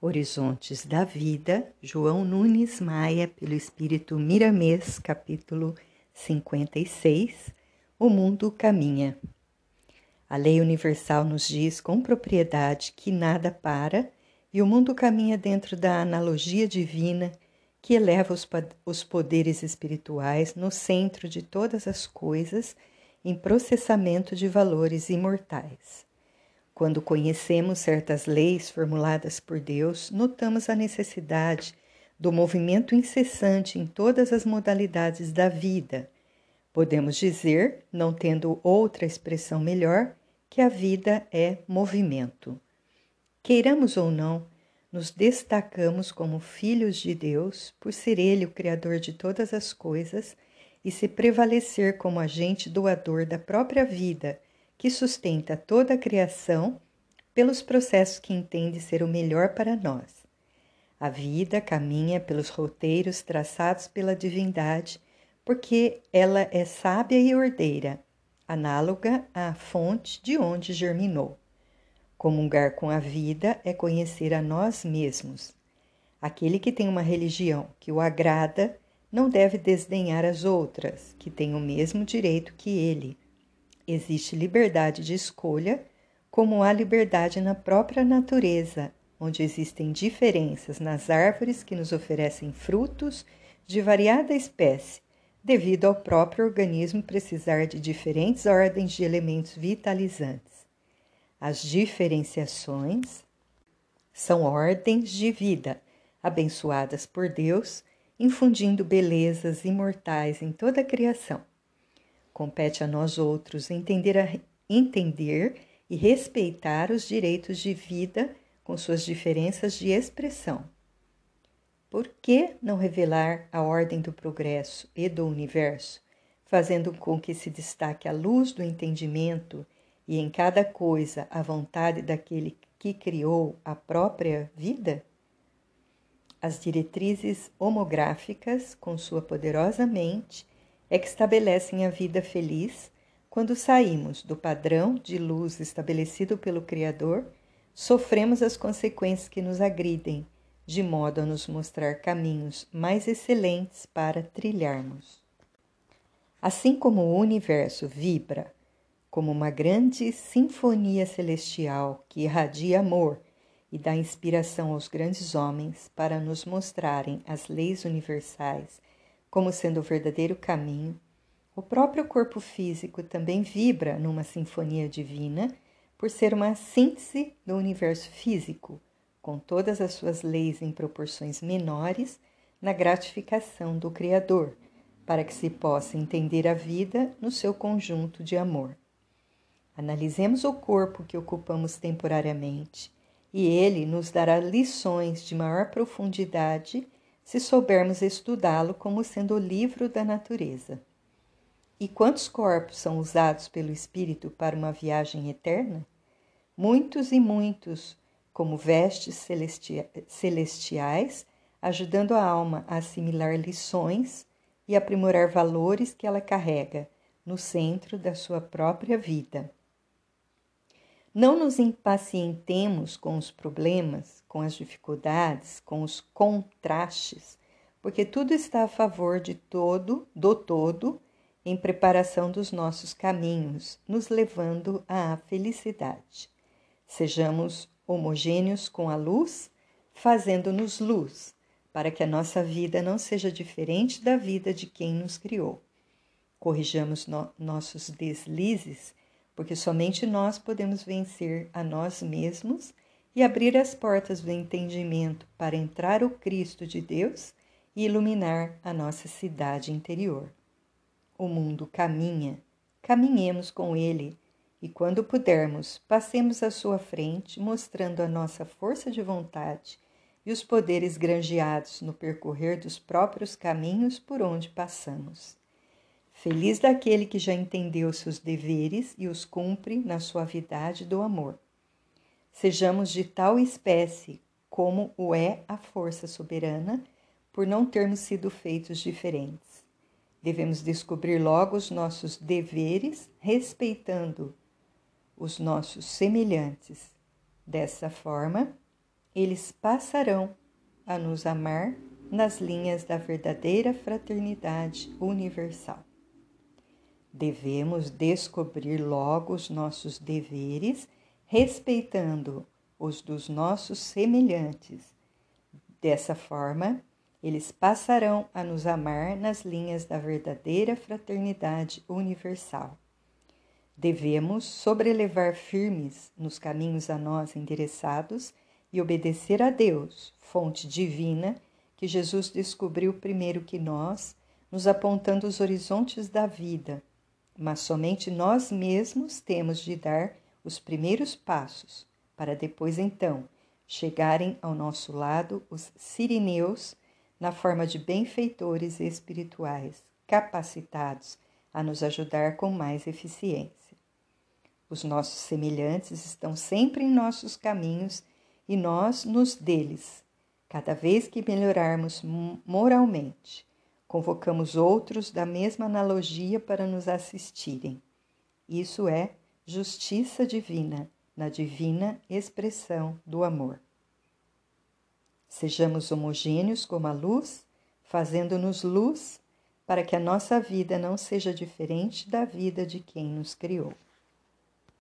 Horizontes da Vida, João Nunes Maia, pelo Espírito Miramês, capítulo 56 O mundo caminha. A lei universal nos diz com propriedade que nada para e o mundo caminha dentro da analogia divina que eleva os poderes espirituais no centro de todas as coisas em processamento de valores imortais. Quando conhecemos certas leis formuladas por Deus, notamos a necessidade do movimento incessante em todas as modalidades da vida. Podemos dizer, não tendo outra expressão melhor, que a vida é movimento. Queiramos ou não, nos destacamos como filhos de Deus por ser Ele o Criador de todas as coisas e se prevalecer como agente doador da própria vida que sustenta toda a criação pelos processos que entende ser o melhor para nós. A vida caminha pelos roteiros traçados pela divindade, porque ela é sábia e ordeira, análoga à fonte de onde germinou. Comungar com a vida é conhecer a nós mesmos. Aquele que tem uma religião que o agrada não deve desdenhar as outras, que têm o mesmo direito que ele existe liberdade de escolha, como há liberdade na própria natureza, onde existem diferenças nas árvores que nos oferecem frutos de variada espécie, devido ao próprio organismo precisar de diferentes ordens de elementos vitalizantes. As diferenciações são ordens de vida, abençoadas por Deus, infundindo belezas imortais em toda a criação. Compete a nós outros entender, a, entender e respeitar os direitos de vida com suas diferenças de expressão. Por que não revelar a ordem do progresso e do universo, fazendo com que se destaque a luz do entendimento e em cada coisa a vontade daquele que criou a própria vida? As diretrizes homográficas, com sua poderosa mente, é que estabelecem a vida feliz quando saímos do padrão de luz estabelecido pelo Criador, sofremos as consequências que nos agridem, de modo a nos mostrar caminhos mais excelentes para trilharmos. Assim como o universo vibra como uma grande sinfonia celestial que irradia amor e dá inspiração aos grandes homens para nos mostrarem as leis universais como sendo o verdadeiro caminho, o próprio corpo físico também vibra numa sinfonia divina por ser uma síntese do universo físico, com todas as suas leis em proporções menores, na gratificação do Criador, para que se possa entender a vida no seu conjunto de amor. Analisemos o corpo que ocupamos temporariamente, e ele nos dará lições de maior profundidade se soubermos estudá-lo como sendo o livro da natureza. E quantos corpos são usados pelo Espírito para uma viagem eterna? Muitos e muitos, como vestes celestiais, ajudando a alma a assimilar lições e aprimorar valores que ela carrega no centro da sua própria vida. Não nos impacientemos com os problemas, com as dificuldades, com os contrastes, porque tudo está a favor de todo, do todo, em preparação dos nossos caminhos, nos levando à felicidade. Sejamos homogêneos com a luz, fazendo-nos luz, para que a nossa vida não seja diferente da vida de quem nos criou. Corrijamos no nossos deslizes porque somente nós podemos vencer a nós mesmos e abrir as portas do entendimento para entrar o Cristo de Deus e iluminar a nossa cidade interior. O mundo caminha, caminhemos com ele e, quando pudermos, passemos à sua frente, mostrando a nossa força de vontade e os poderes granjeados no percorrer dos próprios caminhos por onde passamos. Feliz daquele que já entendeu seus deveres e os cumpre na suavidade do amor. Sejamos de tal espécie como o é a força soberana, por não termos sido feitos diferentes. Devemos descobrir logo os nossos deveres, respeitando os nossos semelhantes. Dessa forma, eles passarão a nos amar nas linhas da verdadeira fraternidade universal. Devemos descobrir logo os nossos deveres, respeitando os dos nossos semelhantes. Dessa forma, eles passarão a nos amar nas linhas da verdadeira fraternidade universal. Devemos sobrelevar firmes nos caminhos a nós endereçados e obedecer a Deus, fonte divina, que Jesus descobriu primeiro que nós, nos apontando os horizontes da vida, mas somente nós mesmos temos de dar os primeiros passos, para depois então chegarem ao nosso lado os sirineus na forma de benfeitores espirituais, capacitados a nos ajudar com mais eficiência. Os nossos semelhantes estão sempre em nossos caminhos e nós nos deles. Cada vez que melhorarmos moralmente, convocamos outros da mesma analogia para nos assistirem. Isso é justiça divina, na divina expressão do amor. Sejamos homogêneos como a luz, fazendo-nos luz para que a nossa vida não seja diferente da vida de quem nos criou.